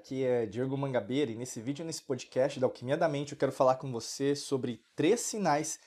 aqui é Diego Mangabeira e nesse vídeo, nesse podcast da Alquimia da Mente, eu quero falar com você sobre três sinais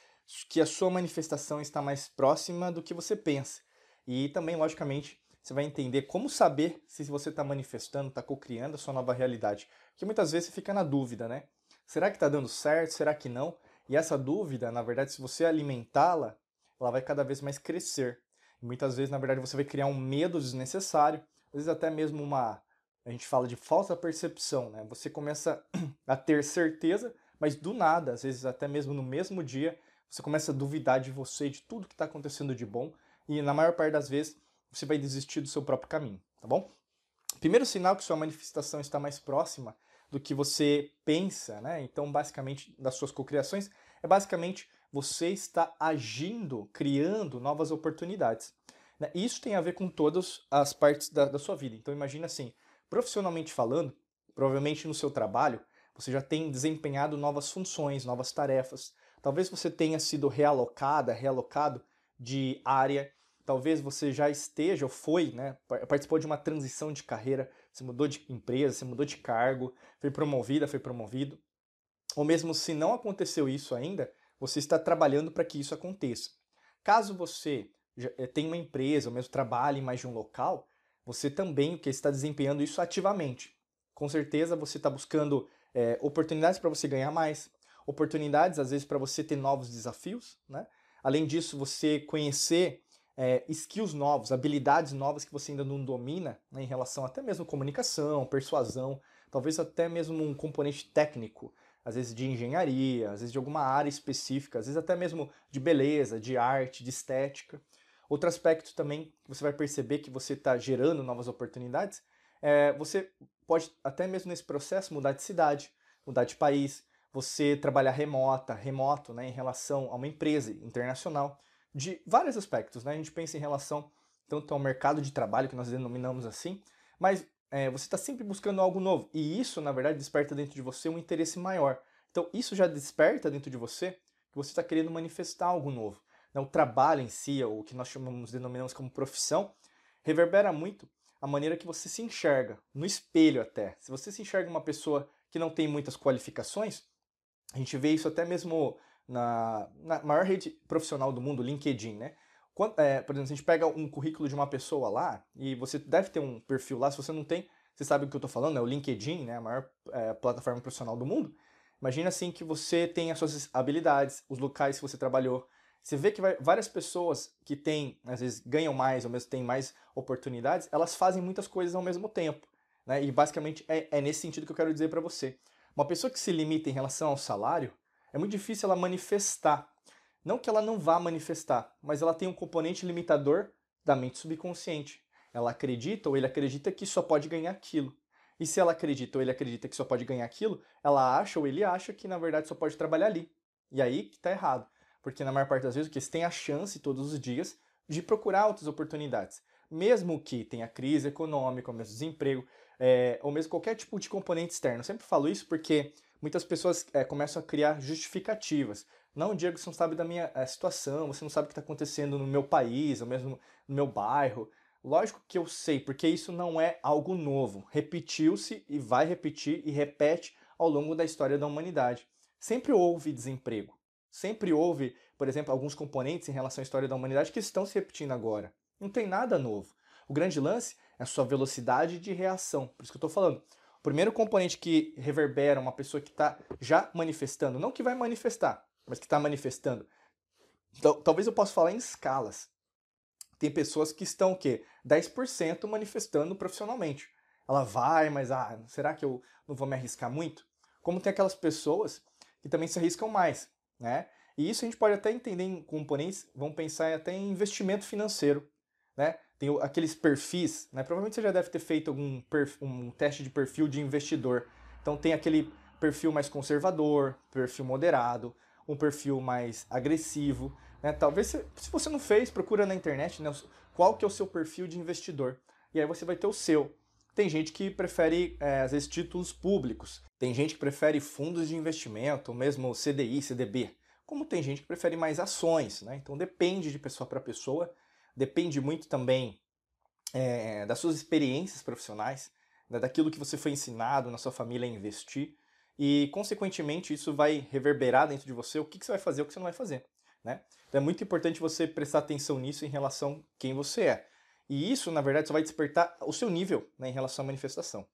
que a sua manifestação está mais próxima do que você pensa. E também, logicamente, você vai entender como saber se você está manifestando, está co-criando a sua nova realidade. Porque muitas vezes você fica na dúvida, né? Será que está dando certo? Será que não? E essa dúvida, na verdade, se você alimentá-la, ela vai cada vez mais crescer. E muitas vezes, na verdade, você vai criar um medo desnecessário, às vezes até mesmo uma a gente fala de falsa percepção, né? Você começa a ter certeza, mas do nada, às vezes até mesmo no mesmo dia, você começa a duvidar de você, de tudo que está acontecendo de bom, e na maior parte das vezes você vai desistir do seu próprio caminho, tá bom? Primeiro sinal que sua manifestação está mais próxima do que você pensa, né? Então, basicamente, das suas cocriações, é basicamente você está agindo, criando novas oportunidades. Né? Isso tem a ver com todas as partes da, da sua vida. Então, imagina assim, Profissionalmente falando, provavelmente no seu trabalho, você já tem desempenhado novas funções, novas tarefas. Talvez você tenha sido realocada, realocado de área. Talvez você já esteja ou foi, né, participou de uma transição de carreira, você mudou de empresa, você mudou de cargo, foi promovida, foi promovido. Ou mesmo se não aconteceu isso ainda, você está trabalhando para que isso aconteça. Caso você eh, tenha uma empresa, ou mesmo trabalhe em mais de um local, você também que está desempenhando isso ativamente. Com certeza você está buscando é, oportunidades para você ganhar mais, oportunidades às vezes para você ter novos desafios, né? Além disso, você conhecer é, skills novos, habilidades novas que você ainda não domina né, em relação até mesmo comunicação, persuasão, talvez até mesmo um componente técnico, às vezes de engenharia, às vezes de alguma área específica, às vezes até mesmo de beleza, de arte, de estética. Outro aspecto também que você vai perceber que você está gerando novas oportunidades, é, você pode até mesmo nesse processo mudar de cidade, mudar de país, você trabalhar remota, remoto, né, em relação a uma empresa internacional, de vários aspectos, né? A gente pensa em relação tanto ao mercado de trabalho que nós denominamos assim, mas é, você está sempre buscando algo novo e isso, na verdade, desperta dentro de você um interesse maior. Então, isso já desperta dentro de você que você está querendo manifestar algo novo né, o trabalho em si, ou o que nós chamamos, denominamos como profissão, reverbera muito a maneira que você se enxerga, no espelho até. Se você se enxerga uma pessoa que não tem muitas qualificações, a gente vê isso até mesmo na, na maior rede profissional do mundo, LinkedIn, né? Quando, é, por exemplo, se a gente pega um currículo de uma pessoa lá, e você deve ter um perfil lá, se você não tem, você sabe o que eu estou falando, é o LinkedIn, né, a maior é, plataforma profissional do mundo. Imagina assim que você tem as suas habilidades, os locais que você trabalhou, você vê que várias pessoas que têm, às vezes ganham mais ou mesmo têm mais oportunidades, elas fazem muitas coisas ao mesmo tempo. Né? E basicamente é, é nesse sentido que eu quero dizer para você. Uma pessoa que se limita em relação ao salário, é muito difícil ela manifestar. Não que ela não vá manifestar, mas ela tem um componente limitador da mente subconsciente. Ela acredita ou ele acredita que só pode ganhar aquilo. E se ela acredita ou ele acredita que só pode ganhar aquilo, ela acha ou ele acha que na verdade só pode trabalhar ali. E aí que está errado porque na maior parte das vezes o que você tem a chance todos os dias de procurar outras oportunidades, mesmo que tenha crise econômica, ou mesmo desemprego, é, ou mesmo qualquer tipo de componente externo. Eu sempre falo isso porque muitas pessoas é, começam a criar justificativas. Não, Diego, você não sabe da minha é, situação, você não sabe o que está acontecendo no meu país, ou mesmo no meu bairro. Lógico que eu sei, porque isso não é algo novo. Repetiu-se e vai repetir e repete ao longo da história da humanidade. Sempre houve desemprego. Sempre houve, por exemplo, alguns componentes em relação à história da humanidade que estão se repetindo agora. Não tem nada novo. O grande lance é a sua velocidade de reação. Por isso que eu estou falando. O primeiro componente que reverbera uma pessoa que está já manifestando, não que vai manifestar, mas que está manifestando. Então, talvez eu possa falar em escalas. Tem pessoas que estão o quê? 10% manifestando profissionalmente. Ela vai, mas ah, será que eu não vou me arriscar muito? Como tem aquelas pessoas que também se arriscam mais né? E isso a gente pode até entender em componentes, vamos pensar até em investimento financeiro, né? Tem aqueles perfis, né? Provavelmente você já deve ter feito algum um teste de perfil de investidor. Então tem aquele perfil mais conservador, perfil moderado, um perfil mais agressivo, né? Talvez se, você não fez, procura na internet, né? Qual que é o seu perfil de investidor? E aí você vai ter o seu. Tem gente que prefere, é, às vezes, títulos públicos. Tem gente que prefere fundos de investimento, mesmo CDI, CDB. Como tem gente que prefere mais ações, né? Então depende de pessoa para pessoa, depende muito também é, das suas experiências profissionais. né, daquilo que você foi ensinado na sua família a investir, e consequentemente isso vai reverberar dentro de você o que, que você vai fazer e o que você não vai fazer. Né? Então é muito importante você prestar atenção nisso em relação a quem você é. E isso, na verdade, só vai despertar o seu nível né, em relação à manifestação.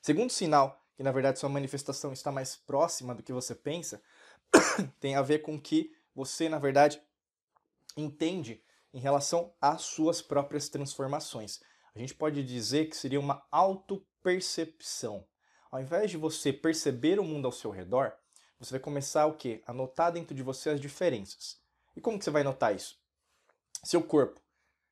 Segundo sinal que, na verdade, sua manifestação está mais próxima do que você pensa, tem a ver com que você, na verdade, entende em relação às suas próprias transformações. A gente pode dizer que seria uma autopercepção. Ao invés de você perceber o mundo ao seu redor, você vai começar o quê? A notar dentro de você as diferenças. E como que você vai notar isso? Seu corpo.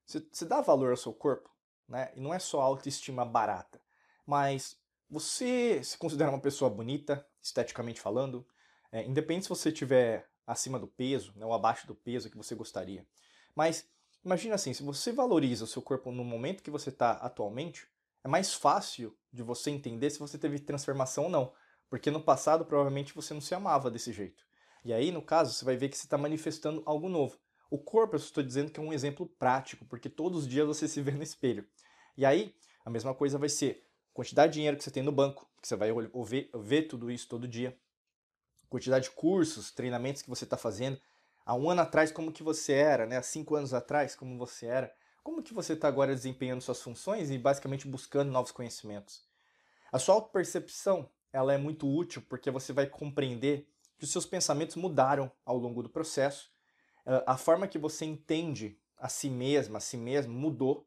Você, você dá valor ao seu corpo, né? E não é só autoestima barata, mas você se considera uma pessoa bonita, esteticamente falando, é, independente se você estiver acima do peso, né, ou abaixo do peso que você gostaria. Mas imagina assim, se você valoriza o seu corpo no momento que você está atualmente, é mais fácil de você entender se você teve transformação ou não. Porque no passado provavelmente você não se amava desse jeito. E aí, no caso, você vai ver que você está manifestando algo novo. O corpo, eu estou dizendo que é um exemplo prático, porque todos os dias você se vê no espelho. E aí, a mesma coisa vai ser quantidade de dinheiro que você tem no banco, que você vai ver, ver tudo isso todo dia, quantidade de cursos, treinamentos que você está fazendo. Há um ano atrás, como que você era, né? Há cinco anos atrás, como você era. Como que você está agora desempenhando suas funções e basicamente buscando novos conhecimentos? A sua autopercepção ela é muito útil porque você vai compreender que os seus pensamentos mudaram ao longo do processo a forma que você entende a si mesma, a si mesmo, mudou.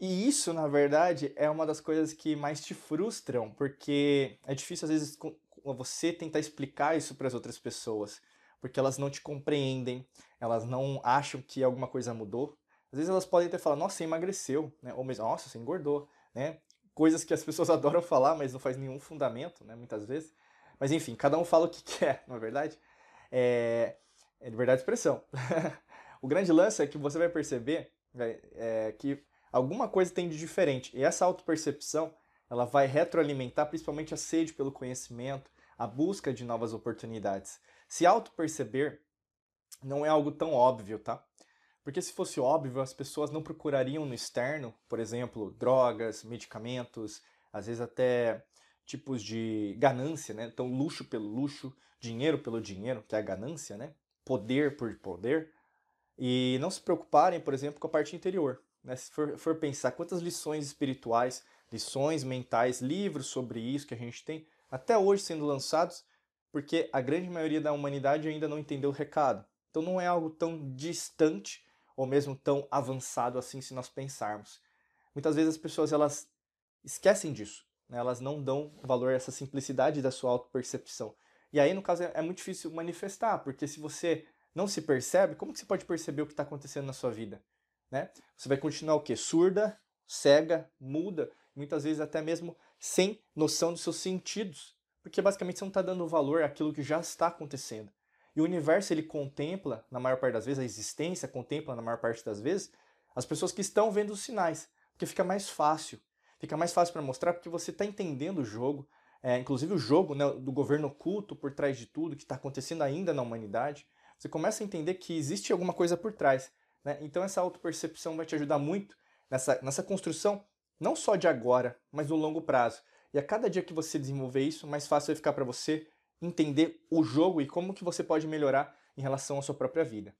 E isso, na verdade, é uma das coisas que mais te frustram, porque é difícil, às vezes, você tentar explicar isso para as outras pessoas, porque elas não te compreendem, elas não acham que alguma coisa mudou. Às vezes elas podem até falar, nossa, você emagreceu, né? ou mesmo, nossa, você engordou, né? Coisas que as pessoas adoram falar, mas não faz nenhum fundamento, né? Muitas vezes. Mas enfim, cada um fala o que quer, não é verdade? É... É liberdade de expressão. o grande lance é que você vai perceber é, que alguma coisa tem de diferente. E essa autopercepção ela vai retroalimentar principalmente a sede pelo conhecimento, a busca de novas oportunidades. Se auto-perceber não é algo tão óbvio, tá? Porque se fosse óbvio, as pessoas não procurariam no externo, por exemplo, drogas, medicamentos, às vezes até tipos de ganância, né? Então, luxo pelo luxo, dinheiro pelo dinheiro, que é a ganância, né? Poder por poder, e não se preocuparem, por exemplo, com a parte interior. Né? Se for, for pensar quantas lições espirituais, lições mentais, livros sobre isso que a gente tem, até hoje sendo lançados, porque a grande maioria da humanidade ainda não entendeu o recado. Então não é algo tão distante ou mesmo tão avançado assim se nós pensarmos. Muitas vezes as pessoas elas esquecem disso, né? elas não dão valor a essa simplicidade da sua autopercepção. E aí, no caso, é, é muito difícil manifestar, porque se você não se percebe, como que você pode perceber o que está acontecendo na sua vida? Né? Você vai continuar o quê? Surda, cega, muda, muitas vezes até mesmo sem noção dos seus sentidos, porque basicamente você não está dando valor àquilo que já está acontecendo. E o universo ele contempla, na maior parte das vezes, a existência contempla, na maior parte das vezes, as pessoas que estão vendo os sinais, porque fica mais fácil. Fica mais fácil para mostrar porque você está entendendo o jogo, é, inclusive o jogo né, do governo oculto por trás de tudo que está acontecendo ainda na humanidade, você começa a entender que existe alguma coisa por trás. Né? Então essa autopercepção vai te ajudar muito nessa, nessa construção, não só de agora, mas no longo prazo. E a cada dia que você desenvolver isso, mais fácil vai ficar para você entender o jogo e como que você pode melhorar em relação à sua própria vida.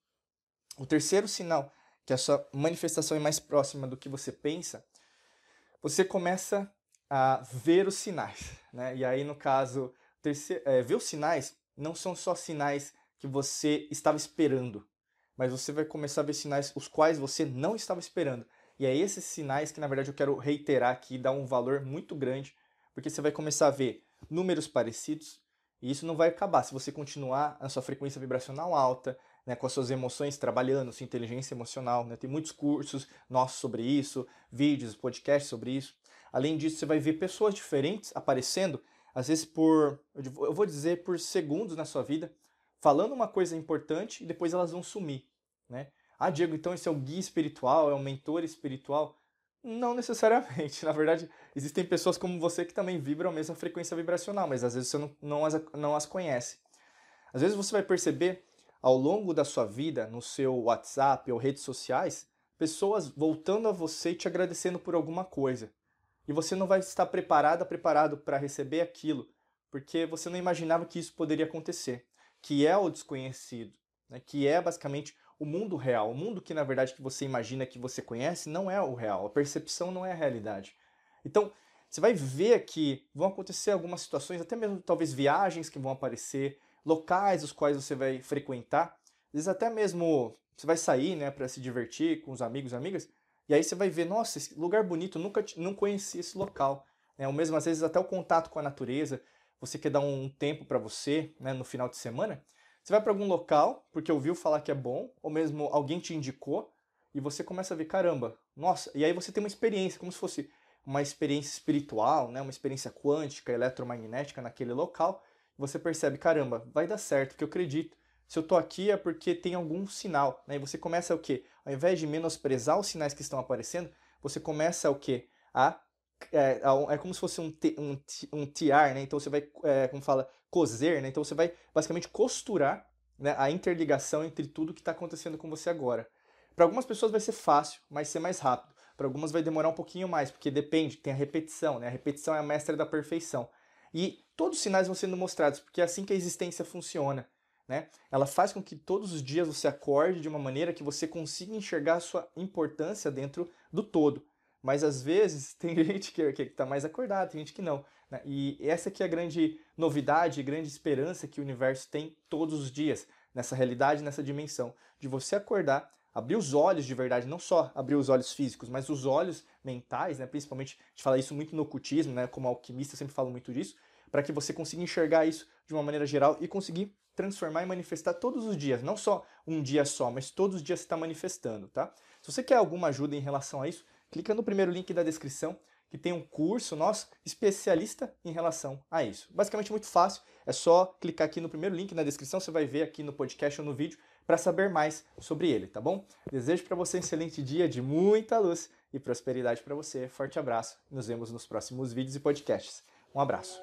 O terceiro sinal que a sua manifestação é mais próxima do que você pensa, você começa a ver os sinais. Né? E aí, no caso, terceiro, é, ver os sinais não são só sinais que você estava esperando, mas você vai começar a ver sinais os quais você não estava esperando. E é esses sinais que, na verdade, eu quero reiterar aqui, dar um valor muito grande, porque você vai começar a ver números parecidos, e isso não vai acabar se você continuar a sua frequência vibracional alta, né, com as suas emoções trabalhando, sua inteligência emocional. Né? Tem muitos cursos nossos sobre isso, vídeos, podcasts sobre isso. Além disso, você vai ver pessoas diferentes aparecendo, às vezes por, eu vou dizer, por segundos na sua vida, falando uma coisa importante e depois elas vão sumir, né? Ah, Diego, então esse é o guia espiritual, é o mentor espiritual? Não necessariamente. Na verdade, existem pessoas como você que também vibram a mesma frequência vibracional, mas às vezes você não, não, as, não as conhece. Às vezes você vai perceber ao longo da sua vida, no seu WhatsApp ou redes sociais, pessoas voltando a você e te agradecendo por alguma coisa. E você não vai estar preparada, preparado para receber aquilo, porque você não imaginava que isso poderia acontecer, que é o desconhecido, né? que é basicamente o mundo real, o mundo que na verdade que você imagina que você conhece não é o real, a percepção não é a realidade. Então, você vai ver que vão acontecer algumas situações, até mesmo talvez viagens que vão aparecer, locais os quais você vai frequentar, às vezes até mesmo você vai sair, né, para se divertir com os amigos amigas, e aí você vai ver, nossa, esse lugar bonito, nunca não conheci esse local. Né? Ou mesmo às vezes até o contato com a natureza, você quer dar um tempo para você, né, no final de semana, você vai para algum local porque ouviu falar que é bom, ou mesmo alguém te indicou, e você começa a ver, caramba, nossa, e aí você tem uma experiência, como se fosse uma experiência espiritual, né, uma experiência quântica, eletromagnética naquele local, você percebe, caramba, vai dar certo, que eu acredito. Se eu tô aqui é porque tem algum sinal, né? E você começa o quê? Ao invés de menosprezar os sinais que estão aparecendo, você começa o quê? A é, é como se fosse um, um, um tiar, né? Então você vai, é, como fala, coser, né? Então você vai basicamente costurar né, a interligação entre tudo que está acontecendo com você agora. Para algumas pessoas vai ser fácil, mas ser mais rápido. Para algumas vai demorar um pouquinho mais, porque depende, tem a repetição, né? A repetição é a mestra da perfeição. E todos os sinais vão sendo mostrados, porque é assim que a existência funciona. Né? Ela faz com que todos os dias você acorde de uma maneira que você consiga enxergar a sua importância dentro do todo. Mas às vezes tem gente que está mais acordada, tem gente que não. Né? E essa que é a grande novidade, grande esperança que o universo tem todos os dias, nessa realidade, nessa dimensão, de você acordar, abrir os olhos de verdade, não só abrir os olhos físicos, mas os olhos mentais, né? principalmente, a gente fala isso muito no ocultismo, né? como alquimista, eu sempre falo muito disso, para que você consiga enxergar isso de uma maneira geral e conseguir transformar e manifestar todos os dias, não só um dia só, mas todos os dias está manifestando, tá? Se você quer alguma ajuda em relação a isso, clica no primeiro link da descrição, que tem um curso nosso especialista em relação a isso. Basicamente muito fácil, é só clicar aqui no primeiro link na descrição, você vai ver aqui no podcast ou no vídeo para saber mais sobre ele, tá bom? Desejo para você um excelente dia de muita luz e prosperidade para você. Forte abraço. Nos vemos nos próximos vídeos e podcasts. Um abraço.